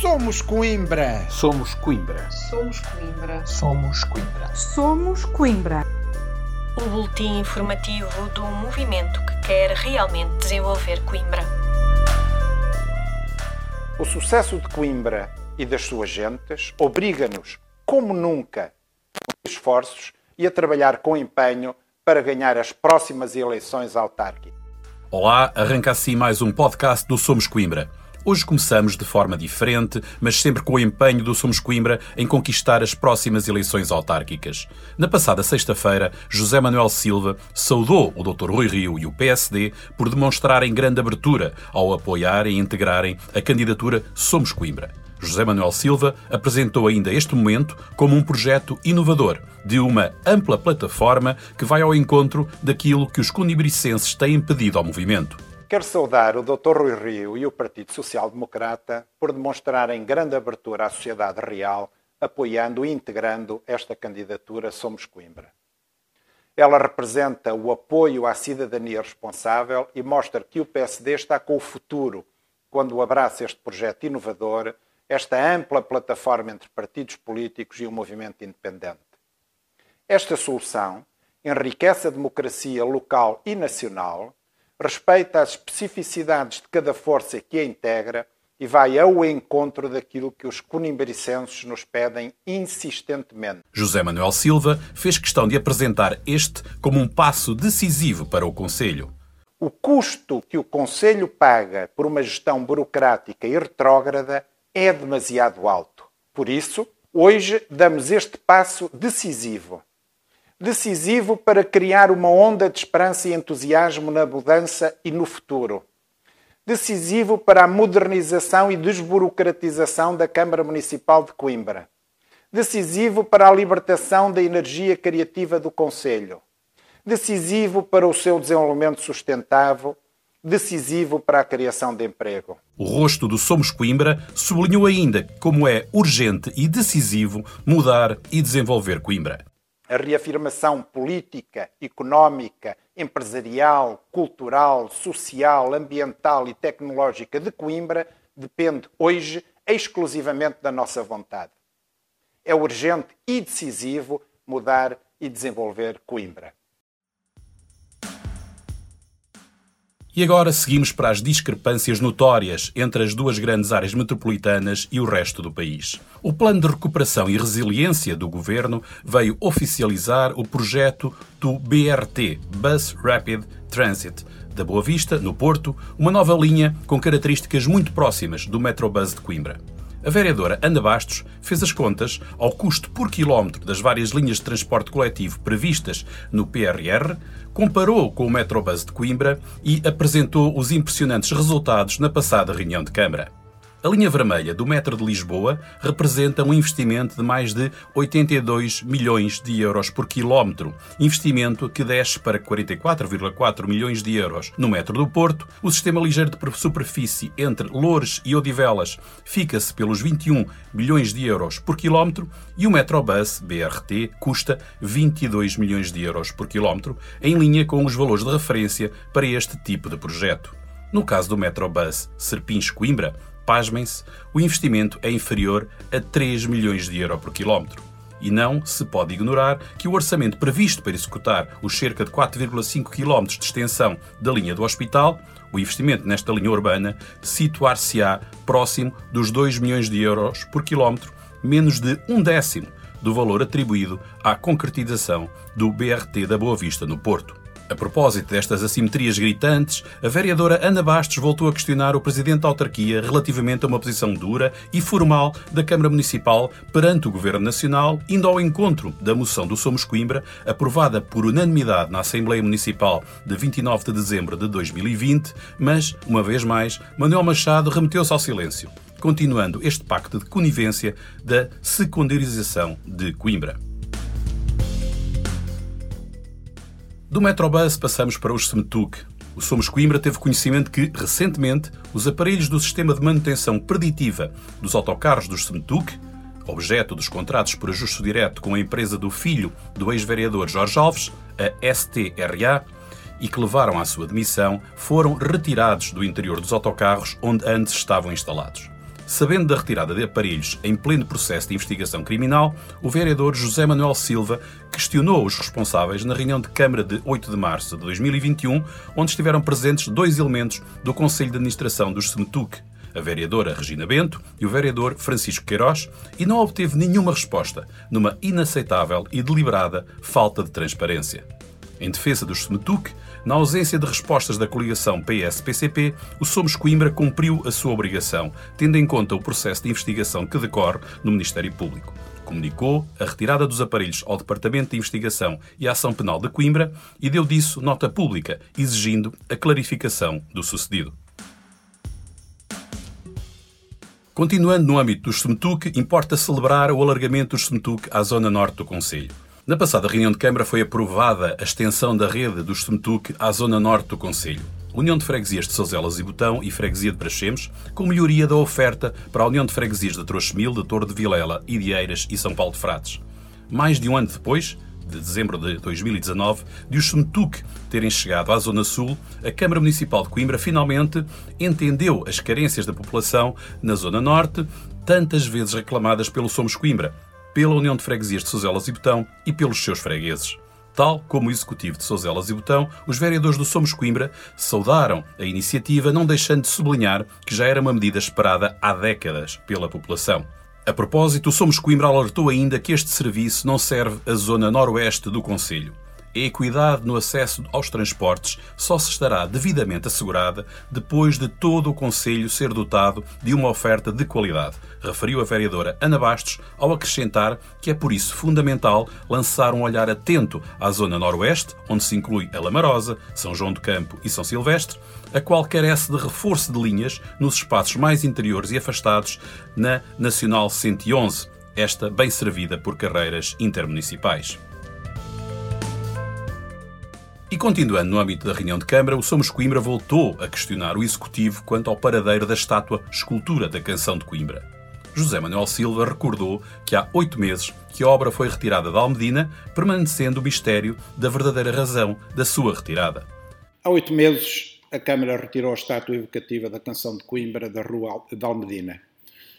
Somos Coimbra. Somos Coimbra. Somos Coimbra. Somos Coimbra. Somos Coimbra. O boletim informativo do movimento que quer realmente desenvolver Coimbra. O sucesso de Coimbra e das suas gentes obriga-nos, como nunca, a esforços e a trabalhar com empenho para ganhar as próximas eleições autárquicas. Olá, arranca assim mais um podcast do Somos Coimbra. Hoje começamos de forma diferente, mas sempre com o empenho do Somos Coimbra em conquistar as próximas eleições autárquicas. Na passada sexta-feira, José Manuel Silva saudou o Dr. Rui Rio e o PSD por demonstrarem grande abertura ao apoiar e integrarem a candidatura Somos Coimbra. José Manuel Silva apresentou ainda este momento como um projeto inovador, de uma ampla plataforma que vai ao encontro daquilo que os cunibricenses têm pedido ao movimento. Quero saudar o Dr. Rui Rio e o Partido Social Democrata por demonstrarem grande abertura à sociedade real, apoiando e integrando esta candidatura Somos Coimbra. Ela representa o apoio à cidadania responsável e mostra que o PSD está com o futuro quando abraça este projeto inovador, esta ampla plataforma entre partidos políticos e o movimento independente. Esta solução enriquece a democracia local e nacional respeita as especificidades de cada força que a integra e vai ao encontro daquilo que os cunimbericenses nos pedem insistentemente. José Manuel Silva fez questão de apresentar este como um passo decisivo para o Conselho. O custo que o Conselho paga por uma gestão burocrática e retrógrada é demasiado alto. Por isso, hoje damos este passo decisivo decisivo para criar uma onda de esperança e entusiasmo na mudança e no futuro. Decisivo para a modernização e desburocratização da Câmara Municipal de Coimbra. Decisivo para a libertação da energia criativa do Conselho. Decisivo para o seu desenvolvimento sustentável. Decisivo para a criação de emprego. O rosto do Somos Coimbra sublinhou ainda como é urgente e decisivo mudar e desenvolver Coimbra a reafirmação política, económica, empresarial, cultural, social, ambiental e tecnológica de Coimbra depende hoje exclusivamente da nossa vontade. É urgente e decisivo mudar e desenvolver Coimbra. E agora seguimos para as discrepâncias notórias entre as duas grandes áreas metropolitanas e o resto do país. O Plano de Recuperação e Resiliência do Governo veio oficializar o projeto do BRT Bus Rapid Transit da Boa Vista, no Porto, uma nova linha com características muito próximas do Metrobus de Coimbra. A vereadora Ana Bastos fez as contas ao custo por quilómetro das várias linhas de transporte coletivo previstas no PRR, comparou com o Metrobus de Coimbra e apresentou os impressionantes resultados na passada reunião de Câmara. A linha vermelha do metro de Lisboa representa um investimento de mais de 82 milhões de euros por quilómetro, investimento que desce para 44,4 milhões de euros. No metro do Porto, o sistema ligeiro de superfície entre Loures e Odivelas fica-se pelos 21 milhões de euros por quilómetro e o Metrobus BRT custa 22 milhões de euros por quilómetro, em linha com os valores de referência para este tipo de projeto. No caso do Metrobus Serpins-Coimbra, pasmem-se, o investimento é inferior a 3 milhões de euros por quilómetro. E não se pode ignorar que o orçamento previsto para executar os cerca de 4,5 km de extensão da linha do hospital, o investimento nesta linha urbana, situar-se-á próximo dos 2 milhões de euros por quilómetro, menos de um décimo do valor atribuído à concretização do BRT da Boa Vista no Porto. A propósito destas assimetrias gritantes, a vereadora Ana Bastos voltou a questionar o presidente da autarquia relativamente a uma posição dura e formal da Câmara Municipal perante o Governo Nacional, indo ao encontro da moção do Somos Coimbra, aprovada por unanimidade na Assembleia Municipal de 29 de dezembro de 2020, mas, uma vez mais, Manuel Machado remeteu-se ao silêncio, continuando este pacto de conivência da secundarização de Coimbra. Do Metrobus passamos para os SEMTUC. O Somos Coimbra teve conhecimento que, recentemente, os aparelhos do sistema de manutenção preditiva dos autocarros dos SEMTUC, objeto dos contratos por ajuste direto com a empresa do filho do ex-vereador Jorge Alves, a STRA, e que levaram à sua demissão, foram retirados do interior dos autocarros onde antes estavam instalados. Sabendo da retirada de aparelhos em pleno processo de investigação criminal, o vereador José Manuel Silva questionou os responsáveis na reunião de Câmara de 8 de março de 2021, onde estiveram presentes dois elementos do Conselho de Administração dos SEMTUC, a vereadora Regina Bento e o vereador Francisco Queiroz, e não obteve nenhuma resposta, numa inaceitável e deliberada falta de transparência. Em defesa dos SEMTUC, na ausência de respostas da coligação PS-PCP, o Somos Coimbra cumpriu a sua obrigação, tendo em conta o processo de investigação que decorre no Ministério Público. Comunicou a retirada dos aparelhos ao Departamento de Investigação e Ação Penal de Coimbra e deu disso nota pública, exigindo a clarificação do sucedido. Continuando no âmbito dos SEMTUC, importa celebrar o alargamento dos SEMTUC à zona norte do Conselho. Na passada reunião de Câmara foi aprovada a extensão da rede dos SEMTUC à zona norte do Conselho. União de Freguesias de Sozelas e Botão e Freguesia de Praxemes, com melhoria da oferta para a União de Freguesias de Trouxemil, de Torre de Vilela, Idieiras e São Paulo de Frates. Mais de um ano depois, de dezembro de 2019, de os SEMTUC terem chegado à Zona Sul, a Câmara Municipal de Coimbra finalmente entendeu as carências da população na Zona Norte, tantas vezes reclamadas pelo Somos Coimbra, pela União de Freguesias de Sozelas e Botão e pelos seus fregueses. Tal como o Executivo de Sozelas e Botão, os vereadores do Somos Coimbra saudaram a iniciativa, não deixando de sublinhar que já era uma medida esperada há décadas pela população. A propósito, o Somos Coimbra alertou ainda que este serviço não serve à zona noroeste do Conselho. A equidade no acesso aos transportes só se estará devidamente assegurada depois de todo o Conselho ser dotado de uma oferta de qualidade, referiu a vereadora Ana Bastos, ao acrescentar que é por isso fundamental lançar um olhar atento à zona noroeste, onde se inclui a Lamarosa, São João do Campo e São Silvestre, a qual carece de reforço de linhas nos espaços mais interiores e afastados na Nacional 111, esta bem servida por carreiras intermunicipais. E continuando no âmbito da reunião de Câmara, o Somos Coimbra voltou a questionar o Executivo quanto ao paradeiro da estátua escultura da Canção de Coimbra. José Manuel Silva recordou que há oito meses que a obra foi retirada da Almedina, permanecendo o mistério da verdadeira razão da sua retirada. Há oito meses, a Câmara retirou a estátua evocativa da Canção de Coimbra da Rua de Almedina.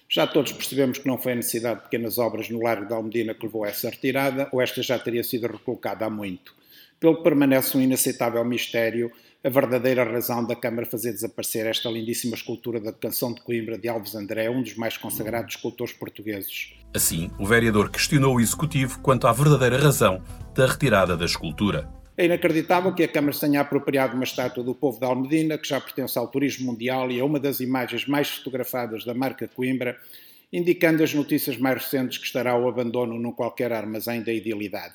Já todos percebemos que não foi a necessidade de pequenas obras no Largo de Almedina que levou a essa retirada, ou esta já teria sido recolocada há muito pelo que permanece um inaceitável mistério a verdadeira razão da Câmara fazer desaparecer esta lindíssima escultura da Canção de Coimbra de Alves André, um dos mais consagrados escultores portugueses. Assim, o vereador questionou o Executivo quanto à verdadeira razão da retirada da escultura. É inacreditável que a Câmara se tenha apropriado uma estátua do povo de Almedina, que já pertence ao turismo mundial e é uma das imagens mais fotografadas da marca Coimbra, indicando as notícias mais recentes que estará o abandono num qualquer armazém da idilidade.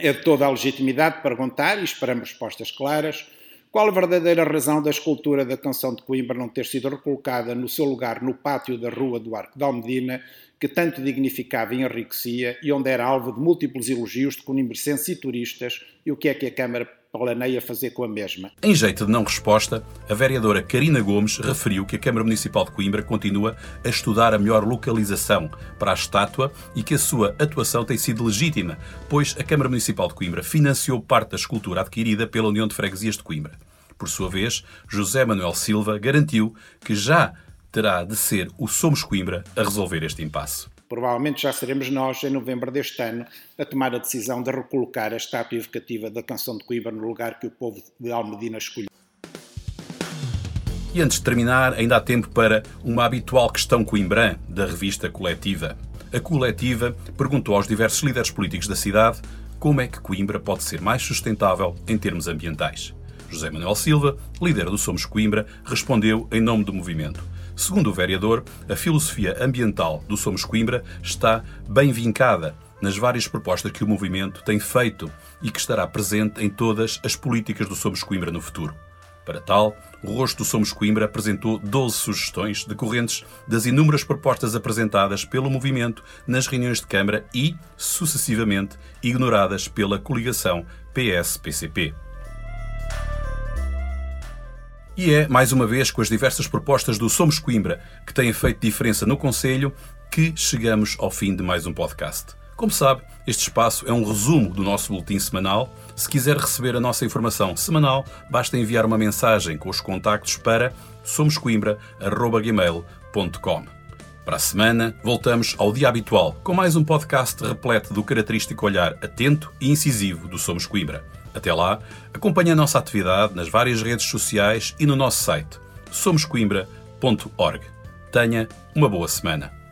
É de toda a legitimidade perguntar, e esperamos respostas claras, qual a verdadeira razão da escultura da Canção de Coimbra não ter sido recolocada no seu lugar no pátio da Rua do Arco de Almedina, que tanto dignificava e enriquecia e onde era alvo de múltiplos elogios de conimbricenses e turistas, e o que é que a Câmara planeia fazer com a mesma. Em jeito de não resposta, a vereadora Karina Gomes referiu que a Câmara Municipal de Coimbra continua a estudar a melhor localização para a estátua e que a sua atuação tem sido legítima, pois a Câmara Municipal de Coimbra financiou parte da escultura adquirida pela União de Freguesias de Coimbra. Por sua vez, José Manuel Silva garantiu que já terá de ser o Somos Coimbra a resolver este impasse. Provavelmente já seremos nós, em novembro deste ano, a tomar a decisão de recolocar a estátua evocativa da canção de Coimbra no lugar que o povo de Almedina escolheu. E antes de terminar, ainda há tempo para uma habitual questão coimbrã da revista Coletiva. A Coletiva perguntou aos diversos líderes políticos da cidade como é que Coimbra pode ser mais sustentável em termos ambientais. José Manuel Silva, líder do Somos Coimbra, respondeu em nome do movimento. Segundo o vereador, a filosofia ambiental do Somos Coimbra está bem vincada nas várias propostas que o movimento tem feito e que estará presente em todas as políticas do Somos Coimbra no futuro. Para tal, o rosto do Somos Coimbra apresentou 12 sugestões decorrentes das inúmeras propostas apresentadas pelo movimento nas reuniões de Câmara e, sucessivamente, ignoradas pela coligação PS-PCP. E é, mais uma vez, com as diversas propostas do Somos Coimbra, que têm feito diferença no Conselho, que chegamos ao fim de mais um podcast. Como sabe, este espaço é um resumo do nosso boletim semanal. Se quiser receber a nossa informação semanal, basta enviar uma mensagem com os contactos para somoscoimbra.gmail.com. Para a semana, voltamos ao dia habitual, com mais um podcast repleto do característico olhar atento e incisivo do Somos Coimbra. Até lá, acompanhe a nossa atividade nas várias redes sociais e no nosso site somoscoimbra.org. Tenha uma boa semana.